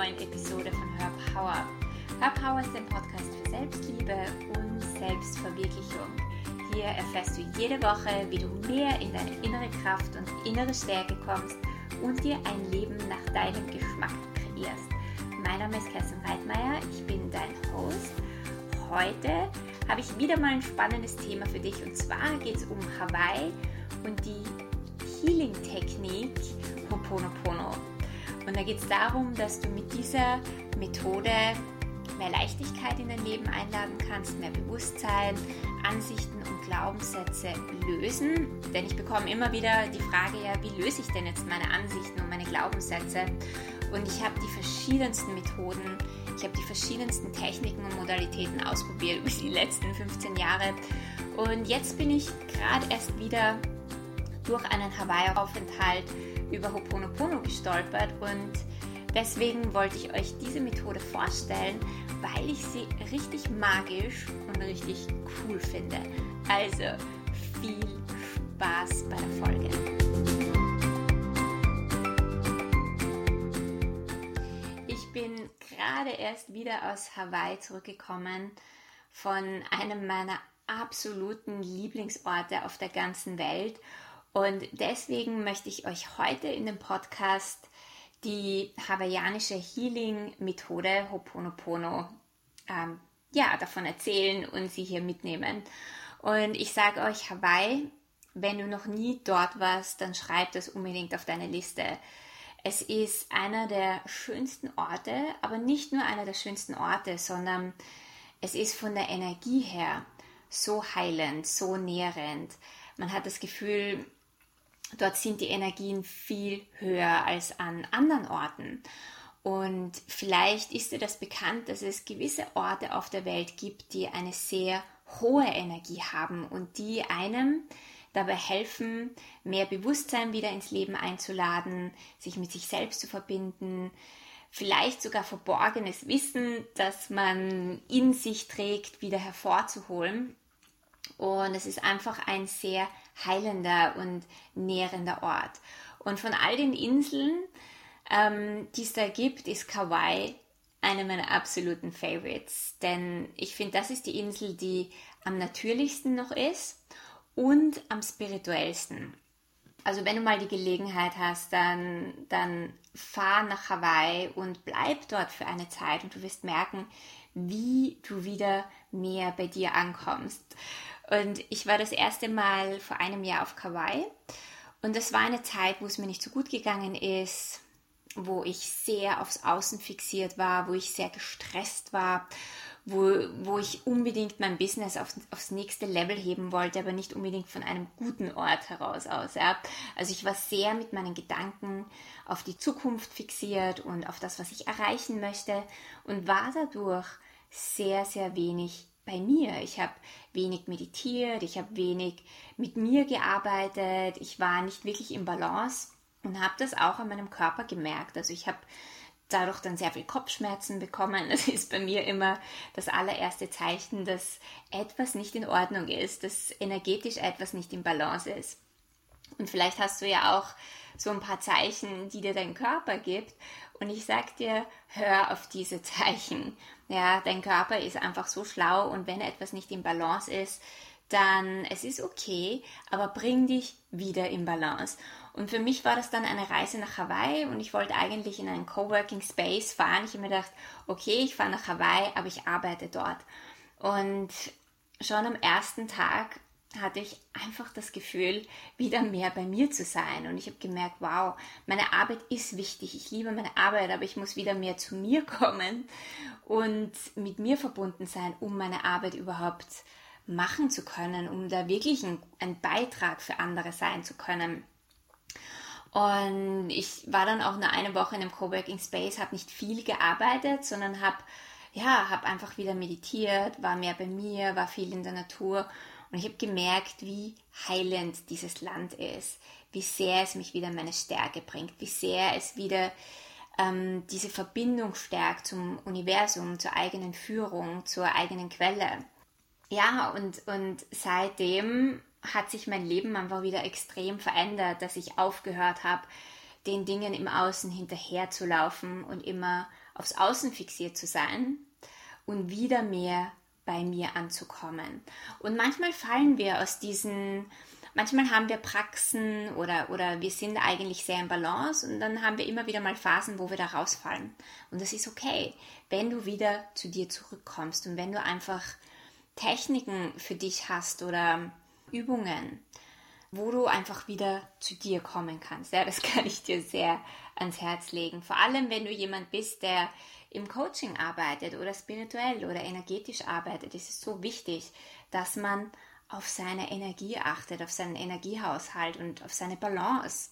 neuen Episode von Hör Power. Hör Power ist ein Podcast für Selbstliebe und Selbstverwirklichung. Hier erfährst du jede Woche, wie du mehr in deine innere Kraft und innere Stärke kommst und dir ein Leben nach deinem Geschmack kreierst. Mein Name ist Kerstin Reitmeier, ich bin dein Host. Heute habe ich wieder mal ein spannendes Thema für dich und zwar geht es um Hawaii und die Healing-Technik Ho'oponopono. Und da geht es darum, dass du mit dieser Methode mehr Leichtigkeit in dein Leben einladen kannst, mehr Bewusstsein, Ansichten und Glaubenssätze lösen. Denn ich bekomme immer wieder die Frage, ja, wie löse ich denn jetzt meine Ansichten und meine Glaubenssätze? Und ich habe die verschiedensten Methoden, ich habe die verschiedensten Techniken und Modalitäten ausprobiert über die letzten 15 Jahre. Und jetzt bin ich gerade erst wieder durch einen Hawaii-Aufenthalt über Ho'oponopono gestolpert und deswegen wollte ich euch diese Methode vorstellen, weil ich sie richtig magisch und richtig cool finde. Also viel Spaß bei der Folge. Ich bin gerade erst wieder aus Hawaii zurückgekommen von einem meiner absoluten Lieblingsorte auf der ganzen Welt und deswegen möchte ich euch heute in dem Podcast die hawaiianische Healing-Methode Ho'oponopono ähm, ja, davon erzählen und sie hier mitnehmen. Und ich sage euch, Hawaii, wenn du noch nie dort warst, dann schreib das unbedingt auf deine Liste. Es ist einer der schönsten Orte, aber nicht nur einer der schönsten Orte, sondern es ist von der Energie her so heilend, so nährend. Man hat das Gefühl, Dort sind die Energien viel höher als an anderen Orten. Und vielleicht ist dir das bekannt, dass es gewisse Orte auf der Welt gibt, die eine sehr hohe Energie haben und die einem dabei helfen, mehr Bewusstsein wieder ins Leben einzuladen, sich mit sich selbst zu verbinden, vielleicht sogar verborgenes Wissen, das man in sich trägt, wieder hervorzuholen. Und es ist einfach ein sehr heilender und nährender Ort. Und von all den Inseln, ähm, die es da gibt, ist Kauai eine meiner absoluten Favorites. Denn ich finde, das ist die Insel, die am natürlichsten noch ist und am spirituellsten. Also wenn du mal die Gelegenheit hast, dann, dann fahr nach Hawaii und bleib dort für eine Zeit und du wirst merken, wie du wieder mehr bei dir ankommst. Und ich war das erste Mal vor einem Jahr auf Kauai. Und das war eine Zeit, wo es mir nicht so gut gegangen ist, wo ich sehr aufs Außen fixiert war, wo ich sehr gestresst war, wo, wo ich unbedingt mein Business auf, aufs nächste Level heben wollte, aber nicht unbedingt von einem guten Ort heraus aus. Ja. Also ich war sehr mit meinen Gedanken auf die Zukunft fixiert und auf das, was ich erreichen möchte und war dadurch sehr, sehr wenig bei mir. Ich habe wenig meditiert, ich habe wenig mit mir gearbeitet, ich war nicht wirklich im Balance und habe das auch an meinem Körper gemerkt. Also ich habe dadurch dann sehr viel Kopfschmerzen bekommen. Das ist bei mir immer das allererste Zeichen, dass etwas nicht in Ordnung ist, dass energetisch etwas nicht im Balance ist. Und vielleicht hast du ja auch so ein paar Zeichen, die dir dein Körper gibt. Und ich sag dir, hör auf diese Zeichen. Ja, dein Körper ist einfach so schlau und wenn etwas nicht im Balance ist, dann es ist okay, aber bring dich wieder in Balance. Und für mich war das dann eine Reise nach Hawaii und ich wollte eigentlich in einen Coworking Space fahren. Ich habe mir gedacht, okay, ich fahre nach Hawaii, aber ich arbeite dort. Und schon am ersten Tag hatte ich einfach das Gefühl, wieder mehr bei mir zu sein. Und ich habe gemerkt, wow, meine Arbeit ist wichtig. Ich liebe meine Arbeit, aber ich muss wieder mehr zu mir kommen und mit mir verbunden sein, um meine Arbeit überhaupt machen zu können, um da wirklich ein, Beitrag für andere sein zu können. Und ich war dann auch nur eine Woche in einem Coworking Space, habe nicht viel gearbeitet, sondern habe ja, habe einfach wieder meditiert, war mehr bei mir, war viel in der Natur und ich habe gemerkt, wie heilend dieses Land ist, wie sehr es mich wieder in meine Stärke bringt, wie sehr es wieder ähm, diese Verbindung stärkt zum Universum, zur eigenen Führung, zur eigenen Quelle. Ja, und, und seitdem hat sich mein Leben einfach wieder extrem verändert, dass ich aufgehört habe, den Dingen im Außen hinterherzulaufen und immer aufs Außen fixiert zu sein und wieder mehr bei mir anzukommen. Und manchmal fallen wir aus diesen, manchmal haben wir Praxen oder, oder wir sind eigentlich sehr im Balance und dann haben wir immer wieder mal Phasen, wo wir da rausfallen. Und das ist okay, wenn du wieder zu dir zurückkommst und wenn du einfach Techniken für dich hast oder Übungen, wo du einfach wieder zu dir kommen kannst. Ja, das kann ich dir sehr ans Herz legen. Vor allem, wenn du jemand bist, der im Coaching arbeitet oder spirituell oder energetisch arbeitet, ist es so wichtig, dass man auf seine Energie achtet, auf seinen Energiehaushalt und auf seine Balance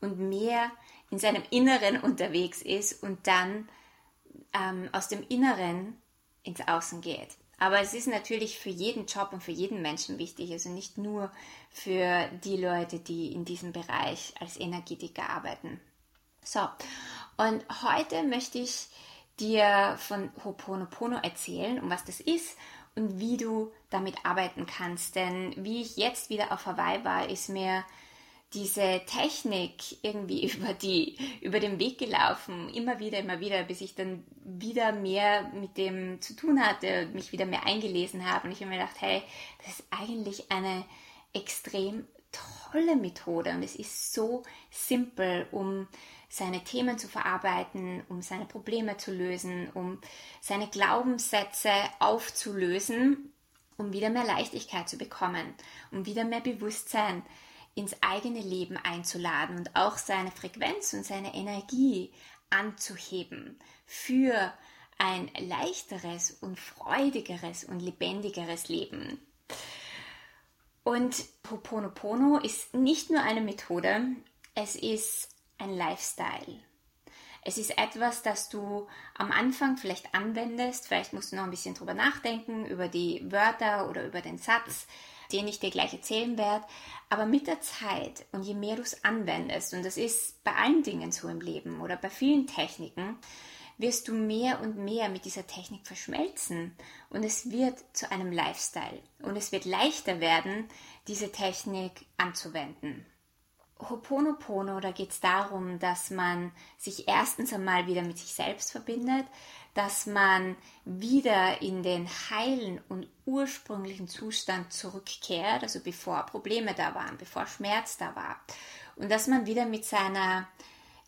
und mehr in seinem Inneren unterwegs ist und dann ähm, aus dem Inneren ins Außen geht. Aber es ist natürlich für jeden Job und für jeden Menschen wichtig, also nicht nur für die Leute, die in diesem Bereich als Energetiker arbeiten. So, und heute möchte ich dir von Ho'oponopono erzählen, um was das ist und wie du damit arbeiten kannst. Denn wie ich jetzt wieder auf Hawaii war, ist mir diese Technik irgendwie über, die, über den Weg gelaufen, immer wieder, immer wieder, bis ich dann wieder mehr mit dem zu tun hatte und mich wieder mehr eingelesen habe. Und ich habe mir gedacht, hey, das ist eigentlich eine extrem tolle Methode und es ist so simpel, um seine Themen zu verarbeiten, um seine Probleme zu lösen, um seine Glaubenssätze aufzulösen, um wieder mehr Leichtigkeit zu bekommen, um wieder mehr Bewusstsein ins eigene Leben einzuladen und auch seine Frequenz und seine Energie anzuheben für ein leichteres und freudigeres und lebendigeres Leben. Und Ho'oponopono ist nicht nur eine Methode, es ist ein Lifestyle. Es ist etwas, das du am Anfang vielleicht anwendest. Vielleicht musst du noch ein bisschen drüber nachdenken, über die Wörter oder über den Satz den ich dir gleich erzählen werde. Aber mit der Zeit und je mehr du es anwendest, und das ist bei allen Dingen so im Leben oder bei vielen Techniken, wirst du mehr und mehr mit dieser Technik verschmelzen und es wird zu einem Lifestyle und es wird leichter werden, diese Technik anzuwenden. Ho'oponopono, da geht es darum, dass man sich erstens einmal wieder mit sich selbst verbindet, dass man wieder in den heilen und ursprünglichen Zustand zurückkehrt, also bevor Probleme da waren, bevor Schmerz da war. Und dass man wieder mit seiner,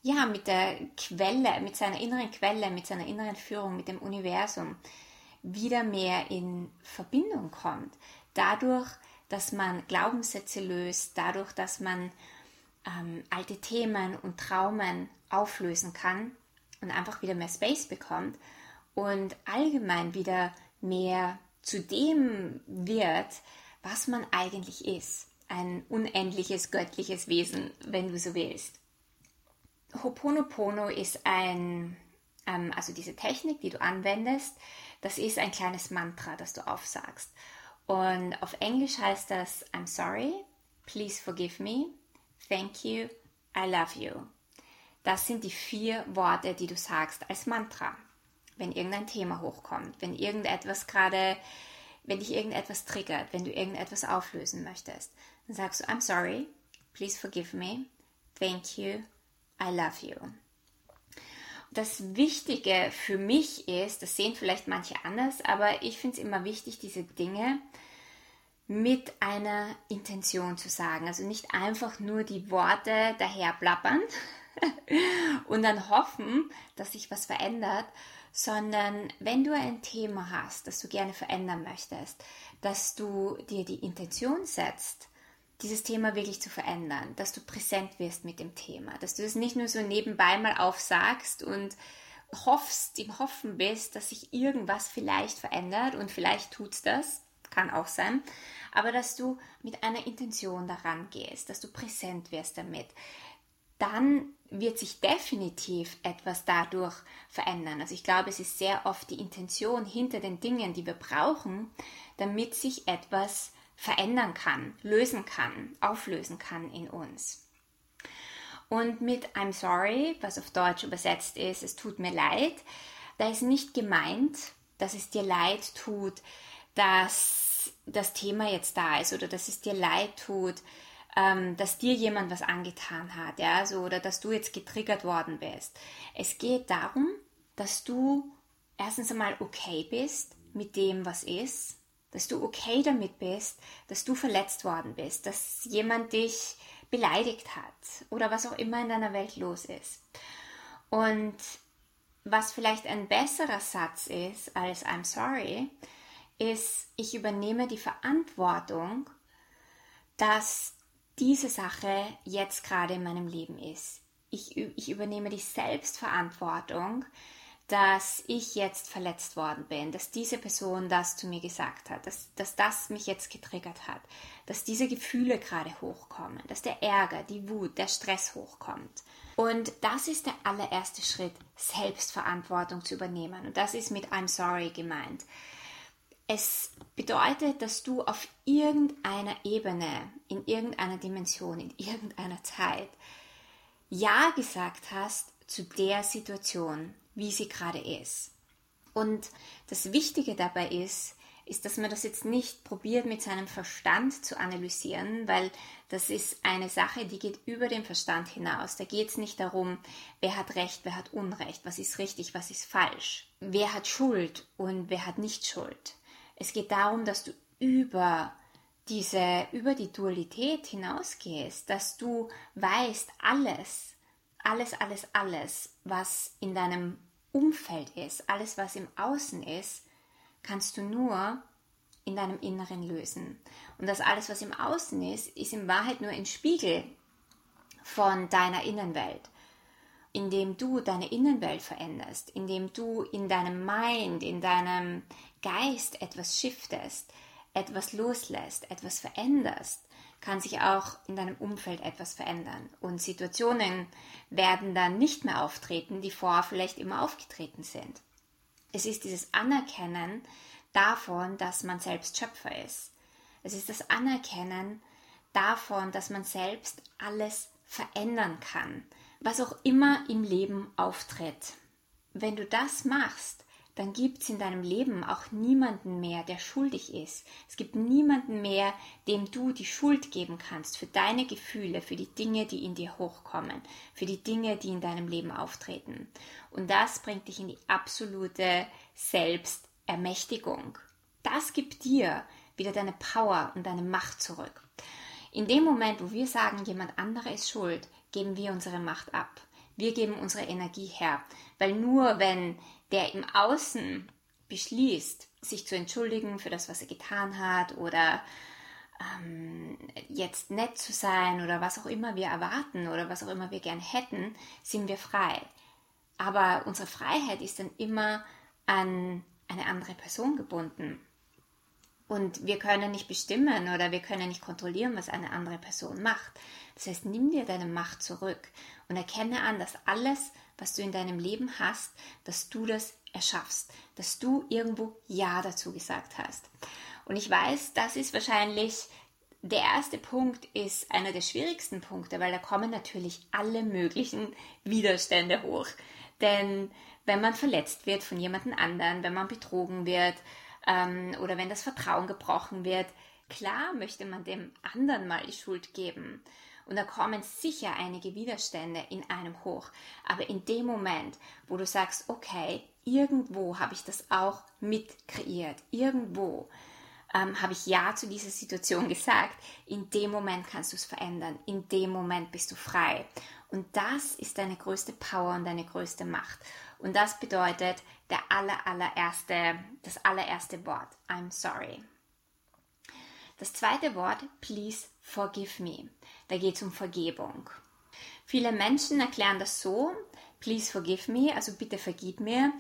ja, mit der Quelle, mit seiner inneren Quelle, mit seiner inneren Führung, mit dem Universum wieder mehr in Verbindung kommt. Dadurch, dass man Glaubenssätze löst, dadurch, dass man ähm, alte Themen und Traumen auflösen kann und einfach wieder mehr Space bekommt und allgemein wieder mehr zu dem wird, was man eigentlich ist. Ein unendliches göttliches Wesen, wenn du so willst. Hoponopono ist ein, ähm, also diese Technik, die du anwendest, das ist ein kleines Mantra, das du aufsagst. Und auf Englisch heißt das I'm sorry, please forgive me, thank you, I love you. Das sind die vier Worte, die du sagst als Mantra, wenn irgendein Thema hochkommt, wenn irgendetwas gerade, wenn dich irgendetwas triggert, wenn du irgendetwas auflösen möchtest. Dann sagst du, I'm sorry, please forgive me, thank you, I love you. Das Wichtige für mich ist, das sehen vielleicht manche anders, aber ich finde es immer wichtig, diese Dinge mit einer Intention zu sagen. Also nicht einfach nur die Worte daher plappern, und dann hoffen, dass sich was verändert, sondern wenn du ein Thema hast, das du gerne verändern möchtest, dass du dir die Intention setzt, dieses Thema wirklich zu verändern, dass du präsent wirst mit dem Thema, dass du es nicht nur so nebenbei mal aufsagst und hoffst, im Hoffen bist, dass sich irgendwas vielleicht verändert und vielleicht tut es das, kann auch sein, aber dass du mit einer Intention daran gehst, dass du präsent wirst damit, dann wird sich definitiv etwas dadurch verändern. Also ich glaube, es ist sehr oft die Intention hinter den Dingen, die wir brauchen, damit sich etwas verändern kann, lösen kann, auflösen kann in uns. Und mit I'm sorry, was auf Deutsch übersetzt ist, es tut mir leid, da ist nicht gemeint, dass es dir leid tut, dass das Thema jetzt da ist oder dass es dir leid tut, ähm, dass dir jemand was angetan hat, ja, so, oder dass du jetzt getriggert worden bist. Es geht darum, dass du erstens einmal okay bist mit dem, was ist, dass du okay damit bist, dass du verletzt worden bist, dass jemand dich beleidigt hat oder was auch immer in deiner Welt los ist. Und was vielleicht ein besserer Satz ist als I'm sorry, ist, ich übernehme die Verantwortung, dass diese Sache jetzt gerade in meinem Leben ist. Ich, ich übernehme die Selbstverantwortung, dass ich jetzt verletzt worden bin, dass diese Person das zu mir gesagt hat, dass, dass das mich jetzt getriggert hat, dass diese Gefühle gerade hochkommen, dass der Ärger, die Wut, der Stress hochkommt. Und das ist der allererste Schritt, Selbstverantwortung zu übernehmen. Und das ist mit I'm sorry gemeint. Es bedeutet, dass du auf irgendeiner Ebene, in irgendeiner Dimension, in irgendeiner Zeit Ja gesagt hast zu der Situation, wie sie gerade ist. Und das Wichtige dabei ist, ist, dass man das jetzt nicht probiert mit seinem Verstand zu analysieren, weil das ist eine Sache, die geht über den Verstand hinaus. Da geht es nicht darum, wer hat Recht, wer hat Unrecht, was ist richtig, was ist falsch, wer hat Schuld und wer hat nicht Schuld. Es geht darum, dass du über diese, über die Dualität hinausgehst, dass du weißt, alles, alles, alles, alles, was in deinem Umfeld ist, alles, was im Außen ist, kannst du nur in deinem Inneren lösen. Und das alles, was im Außen ist, ist in Wahrheit nur ein Spiegel von deiner Innenwelt. Indem du deine Innenwelt veränderst, indem du in deinem Mind, in deinem Geist etwas shiftest, etwas loslässt, etwas veränderst, kann sich auch in deinem Umfeld etwas verändern. Und Situationen werden dann nicht mehr auftreten, die vorher vielleicht immer aufgetreten sind. Es ist dieses Anerkennen davon, dass man selbst Schöpfer ist. Es ist das Anerkennen davon, dass man selbst alles verändern kann, was auch immer im Leben auftritt. Wenn du das machst, dann gibt es in deinem Leben auch niemanden mehr, der schuldig ist. Es gibt niemanden mehr, dem du die Schuld geben kannst für deine Gefühle, für die Dinge, die in dir hochkommen, für die Dinge, die in deinem Leben auftreten. Und das bringt dich in die absolute Selbstermächtigung. Das gibt dir wieder deine Power und deine Macht zurück. In dem Moment, wo wir sagen, jemand anderer ist schuld, geben wir unsere Macht ab. Wir geben unsere Energie her. Weil nur wenn der im Außen beschließt, sich zu entschuldigen für das, was er getan hat oder ähm, jetzt nett zu sein oder was auch immer wir erwarten oder was auch immer wir gern hätten, sind wir frei. Aber unsere Freiheit ist dann immer an eine andere Person gebunden. Und wir können nicht bestimmen oder wir können nicht kontrollieren, was eine andere Person macht. Das heißt, nimm dir deine Macht zurück und erkenne an, dass alles, was du in deinem Leben hast, dass du das erschaffst, dass du irgendwo Ja dazu gesagt hast. Und ich weiß, das ist wahrscheinlich der erste Punkt ist einer der schwierigsten Punkte, weil da kommen natürlich alle möglichen Widerstände hoch. Denn wenn man verletzt wird von jemand anderen, wenn man betrogen wird ähm, oder wenn das Vertrauen gebrochen wird, klar möchte man dem anderen mal die Schuld geben. Und da kommen sicher einige Widerstände in einem hoch. Aber in dem Moment, wo du sagst, okay, irgendwo habe ich das auch mit kreiert, irgendwo ähm, habe ich Ja zu dieser Situation gesagt, in dem Moment kannst du es verändern, in dem Moment bist du frei. Und das ist deine größte Power und deine größte Macht. Und das bedeutet der aller, allererste, das allererste Wort, I'm sorry. Das zweite Wort, please forgive me. Da geht es um Vergebung. Viele Menschen erklären das so, please forgive me, also bitte vergib mir,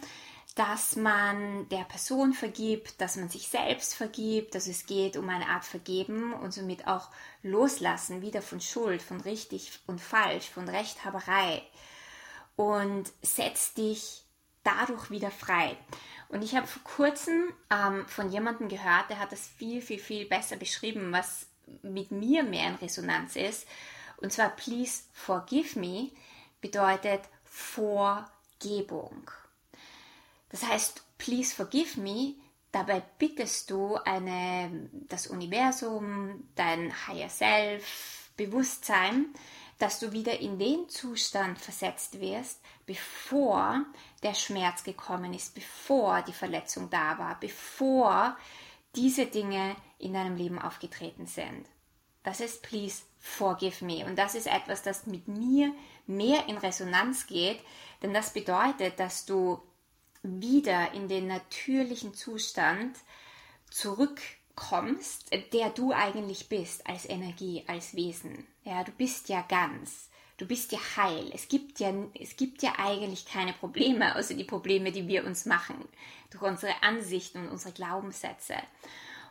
dass man der Person vergibt, dass man sich selbst vergibt, dass es geht um eine Art Vergeben und somit auch Loslassen wieder von Schuld, von richtig und falsch, von Rechthaberei und setzt dich dadurch wieder frei. Und ich habe vor kurzem ähm, von jemandem gehört, der hat das viel, viel, viel besser beschrieben, was mit mir mehr in Resonanz ist. Und zwar, please forgive me bedeutet Vorgebung. Das heißt, please forgive me, dabei bittest du eine, das Universum, dein Higher Self, Bewusstsein, dass du wieder in den Zustand versetzt wirst, bevor der Schmerz gekommen ist, bevor die Verletzung da war, bevor diese Dinge in deinem Leben aufgetreten sind. Das ist Please Forgive Me. Und das ist etwas, das mit mir mehr in Resonanz geht, denn das bedeutet, dass du wieder in den natürlichen Zustand zurückkommst, der du eigentlich bist als Energie, als Wesen. Ja, du bist ja ganz. Du bist ja heil. Es gibt ja, es gibt ja eigentlich keine Probleme, außer die Probleme, die wir uns machen, durch unsere Ansichten und unsere Glaubenssätze.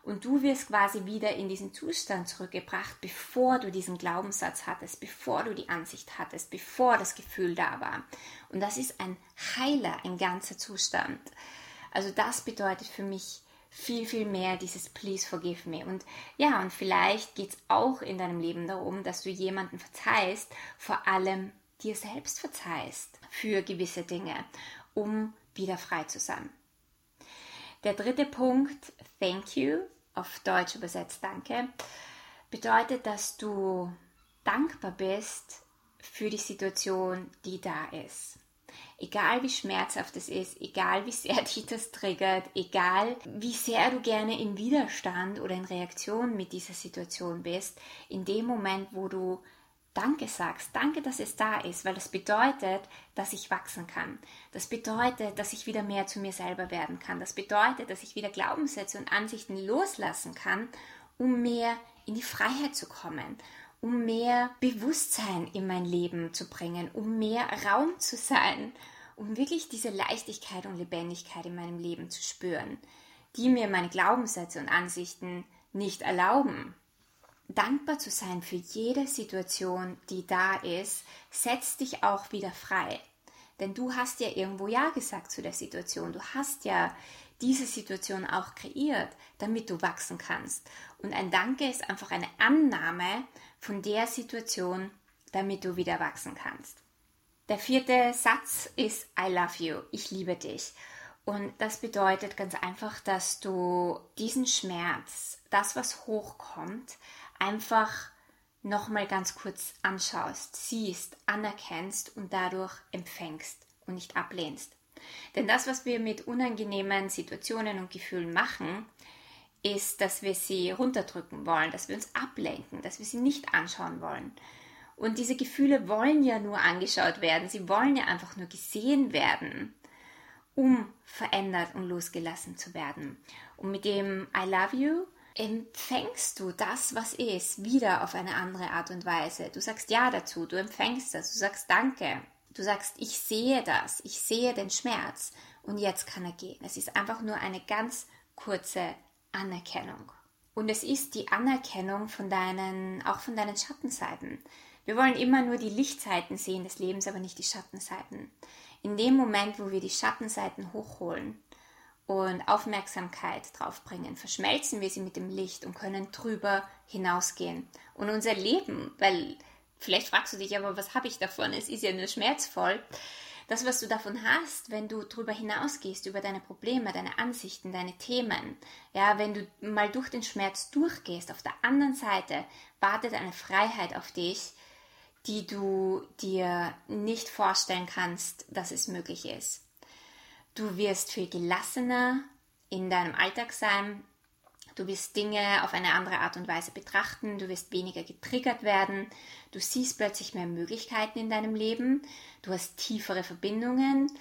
Und du wirst quasi wieder in diesen Zustand zurückgebracht, bevor du diesen Glaubenssatz hattest, bevor du die Ansicht hattest, bevor das Gefühl da war. Und das ist ein heiler, ein ganzer Zustand. Also das bedeutet für mich viel, viel mehr dieses Please forgive me. Und ja, und vielleicht geht es auch in deinem Leben darum, dass du jemanden verzeihst, vor allem dir selbst verzeihst für gewisse Dinge, um wieder frei zu sein. Der dritte Punkt, Thank you, auf Deutsch übersetzt Danke, bedeutet, dass du dankbar bist für die Situation, die da ist. Egal wie schmerzhaft es ist, egal wie sehr dich das triggert, egal wie sehr du gerne in Widerstand oder in Reaktion mit dieser Situation bist, in dem Moment, wo du Danke sagst, danke, dass es da ist, weil das bedeutet, dass ich wachsen kann. Das bedeutet, dass ich wieder mehr zu mir selber werden kann. Das bedeutet, dass ich wieder Glaubenssätze und Ansichten loslassen kann, um mehr in die Freiheit zu kommen, um mehr Bewusstsein in mein Leben zu bringen, um mehr Raum zu sein, um wirklich diese Leichtigkeit und Lebendigkeit in meinem Leben zu spüren, die mir meine Glaubenssätze und Ansichten nicht erlauben dankbar zu sein für jede Situation, die da ist, setzt dich auch wieder frei. Denn du hast ja irgendwo Ja gesagt zu der Situation. Du hast ja diese Situation auch kreiert, damit du wachsen kannst. Und ein Danke ist einfach eine Annahme von der Situation, damit du wieder wachsen kannst. Der vierte Satz ist I love you. Ich liebe dich. Und das bedeutet ganz einfach, dass du diesen Schmerz, das, was hochkommt, einfach nochmal ganz kurz anschaust, siehst, anerkennst und dadurch empfängst und nicht ablehnst. Denn das, was wir mit unangenehmen Situationen und Gefühlen machen, ist, dass wir sie runterdrücken wollen, dass wir uns ablenken, dass wir sie nicht anschauen wollen. Und diese Gefühle wollen ja nur angeschaut werden, sie wollen ja einfach nur gesehen werden, um verändert und losgelassen zu werden. Und mit dem I love you empfängst du das, was ist, wieder auf eine andere Art und Weise. Du sagst Ja dazu, du empfängst das, du sagst Danke, du sagst, ich sehe das, ich sehe den Schmerz und jetzt kann er gehen. Es ist einfach nur eine ganz kurze Anerkennung. Und es ist die Anerkennung von deinen, auch von deinen Schattenseiten. Wir wollen immer nur die Lichtseiten sehen des Lebens, aber nicht die Schattenseiten. In dem Moment, wo wir die Schattenseiten hochholen, und Aufmerksamkeit drauf bringen, verschmelzen wir sie mit dem Licht und können drüber hinausgehen. Und unser Leben, weil vielleicht fragst du dich aber, was habe ich davon? Es ist ja nur schmerzvoll. Das, was du davon hast, wenn du drüber hinausgehst, über deine Probleme, deine Ansichten, deine Themen, ja, wenn du mal durch den Schmerz durchgehst, auf der anderen Seite wartet eine Freiheit auf dich, die du dir nicht vorstellen kannst, dass es möglich ist. Du wirst viel gelassener in deinem Alltag sein. Du wirst Dinge auf eine andere Art und Weise betrachten. Du wirst weniger getriggert werden. Du siehst plötzlich mehr Möglichkeiten in deinem Leben. Du hast tiefere Verbindungen,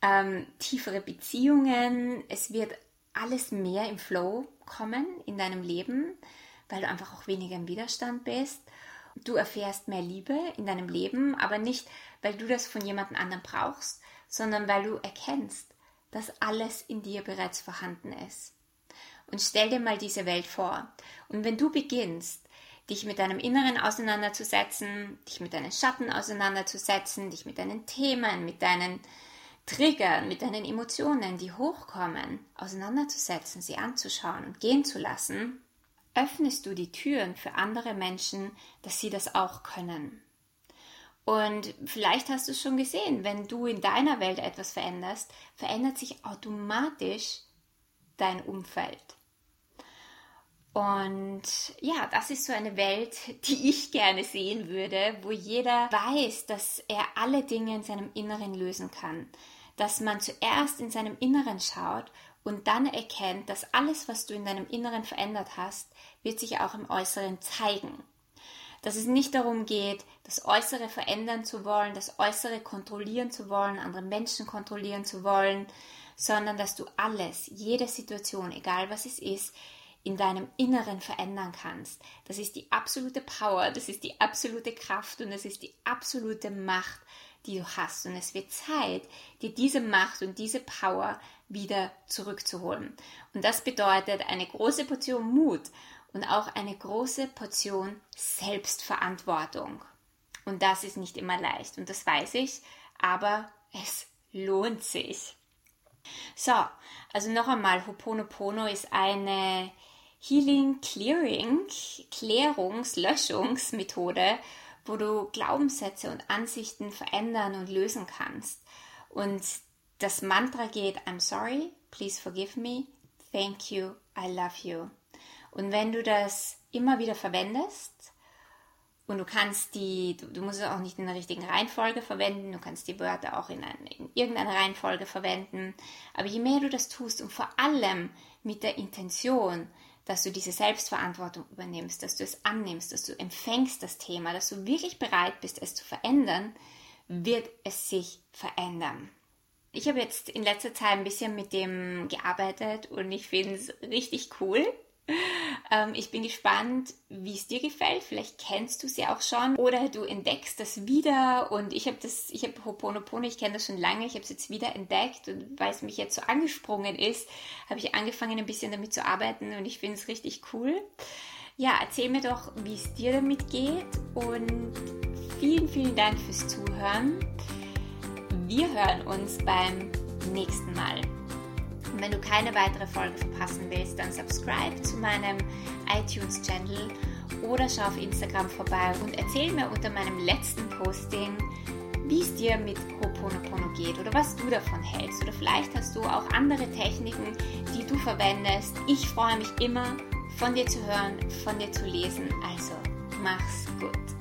ähm, tiefere Beziehungen. Es wird alles mehr im Flow kommen in deinem Leben, weil du einfach auch weniger im Widerstand bist. Du erfährst mehr Liebe in deinem Leben, aber nicht, weil du das von jemand anderem brauchst, sondern weil du erkennst, dass alles in dir bereits vorhanden ist. Und stell dir mal diese Welt vor. Und wenn du beginnst, dich mit deinem Inneren auseinanderzusetzen, dich mit deinen Schatten auseinanderzusetzen, dich mit deinen Themen, mit deinen Triggern, mit deinen Emotionen, die hochkommen, auseinanderzusetzen, sie anzuschauen und gehen zu lassen, öffnest du die Türen für andere Menschen, dass sie das auch können. Und vielleicht hast du es schon gesehen, wenn du in deiner Welt etwas veränderst, verändert sich automatisch dein Umfeld. Und ja, das ist so eine Welt, die ich gerne sehen würde, wo jeder weiß, dass er alle Dinge in seinem Inneren lösen kann. Dass man zuerst in seinem Inneren schaut und dann erkennt, dass alles, was du in deinem Inneren verändert hast, wird sich auch im Äußeren zeigen. Dass es nicht darum geht, das Äußere verändern zu wollen, das Äußere kontrollieren zu wollen, andere Menschen kontrollieren zu wollen, sondern dass du alles, jede Situation, egal was es ist, in deinem Inneren verändern kannst. Das ist die absolute Power, das ist die absolute Kraft und das ist die absolute Macht, die du hast. Und es wird Zeit, dir diese Macht und diese Power wieder zurückzuholen. Und das bedeutet eine große Portion Mut und auch eine große Portion Selbstverantwortung. Und das ist nicht immer leicht und das weiß ich, aber es lohnt sich. So, also noch einmal, Hoponopono ist eine Healing Clearing, Klärungs-, Löschungsmethode, wo du Glaubenssätze und Ansichten verändern und lösen kannst. Und das Mantra geht I'm sorry, please forgive me, thank you, I love you. Und wenn du das immer wieder verwendest, und du kannst die, du, musst es auch nicht in der richtigen Reihenfolge verwenden, du kannst die Wörter auch in, ein, in irgendeiner Reihenfolge verwenden. Aber je mehr du das tust und vor allem mit der Intention, dass du diese Selbstverantwortung übernimmst, dass du es annimmst, dass du empfängst das Thema, dass du wirklich bereit bist, es zu verändern, wird es sich verändern. Ich habe jetzt in letzter Zeit ein bisschen mit dem gearbeitet und ich finde es richtig cool. Ähm, ich bin gespannt, wie es dir gefällt. Vielleicht kennst du sie auch schon oder du entdeckst das wieder. Und ich habe das, ich habe Hoponopono, ich kenne das schon lange. Ich habe es jetzt wieder entdeckt und weil es mich jetzt so angesprungen ist, habe ich angefangen, ein bisschen damit zu arbeiten und ich finde es richtig cool. Ja, erzähl mir doch, wie es dir damit geht und vielen, vielen Dank fürs Zuhören. Wir hören uns beim nächsten Mal. Und wenn du keine weitere Folge verpassen willst, dann subscribe zu meinem iTunes-Channel oder schau auf Instagram vorbei und erzähl mir unter meinem letzten Posting, wie es dir mit Ho'oponopono geht oder was du davon hältst. Oder vielleicht hast du auch andere Techniken, die du verwendest. Ich freue mich immer, von dir zu hören, von dir zu lesen. Also, mach's gut.